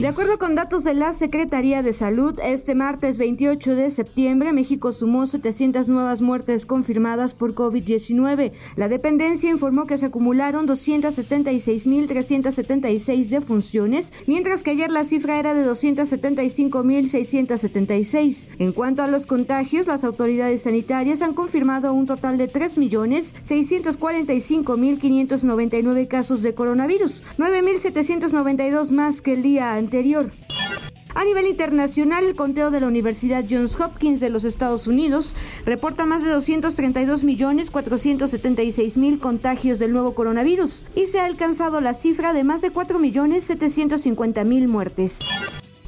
De acuerdo con datos de la Secretaría de Salud, este martes 28 de septiembre México sumó 700 nuevas muertes confirmadas por COVID-19. La dependencia informó que se acumularon 276.376 defunciones, mientras que ayer la cifra era de 275.676. En cuanto a los contagios, las autoridades sanitarias han confirmado un total de 3.645.599 casos de coronavirus, 9.792 más que el día anterior a nivel internacional, el conteo de la Universidad Johns Hopkins de los Estados Unidos reporta más de 232 millones 476 mil contagios del nuevo coronavirus y se ha alcanzado la cifra de más de 4 millones 750 mil muertes.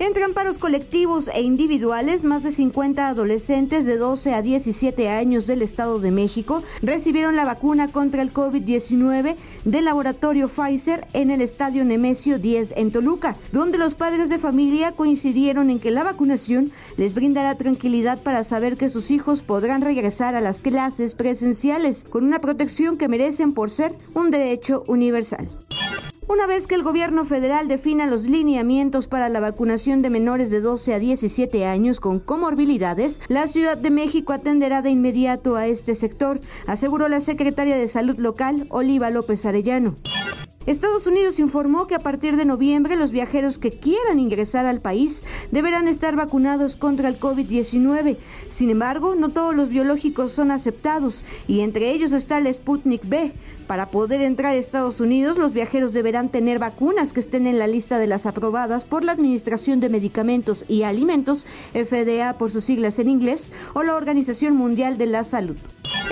Entre amparos colectivos e individuales, más de 50 adolescentes de 12 a 17 años del Estado de México recibieron la vacuna contra el COVID-19 del laboratorio Pfizer en el Estadio Nemesio 10 en Toluca, donde los padres de familia coincidieron en que la vacunación les brindará tranquilidad para saber que sus hijos podrán regresar a las clases presenciales con una protección que merecen por ser un derecho universal. Una vez que el gobierno federal defina los lineamientos para la vacunación de menores de 12 a 17 años con comorbilidades, la Ciudad de México atenderá de inmediato a este sector, aseguró la secretaria de Salud local, Oliva López Arellano. Estados Unidos informó que a partir de noviembre los viajeros que quieran ingresar al país deberán estar vacunados contra el COVID-19. Sin embargo, no todos los biológicos son aceptados y entre ellos está el Sputnik B. Para poder entrar a Estados Unidos, los viajeros deberán tener vacunas que estén en la lista de las aprobadas por la Administración de Medicamentos y Alimentos, FDA por sus siglas en inglés, o la Organización Mundial de la Salud.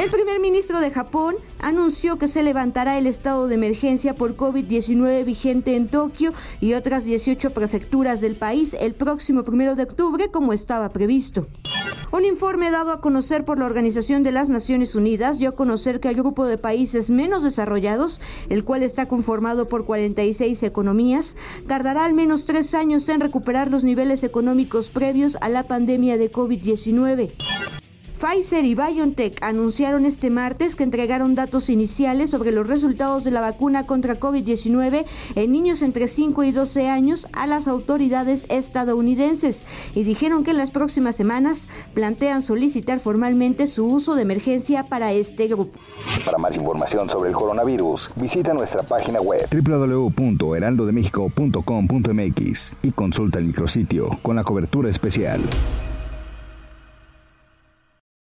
El primer ministro de Japón anunció que se levantará el estado de emergencia por COVID-19 vigente en Tokio y otras 18 prefecturas del país el próximo primero de octubre, como estaba previsto. Un informe dado a conocer por la Organización de las Naciones Unidas dio a conocer que el grupo de países menos desarrollados, el cual está conformado por 46 economías, tardará al menos tres años en recuperar los niveles económicos previos a la pandemia de COVID-19. Pfizer y BioNTech anunciaron este martes que entregaron datos iniciales sobre los resultados de la vacuna contra COVID-19 en niños entre 5 y 12 años a las autoridades estadounidenses y dijeron que en las próximas semanas plantean solicitar formalmente su uso de emergencia para este grupo. Para más información sobre el coronavirus, visita nuestra página web www.heraldodemexico.com.mx y consulta el micrositio con la cobertura especial.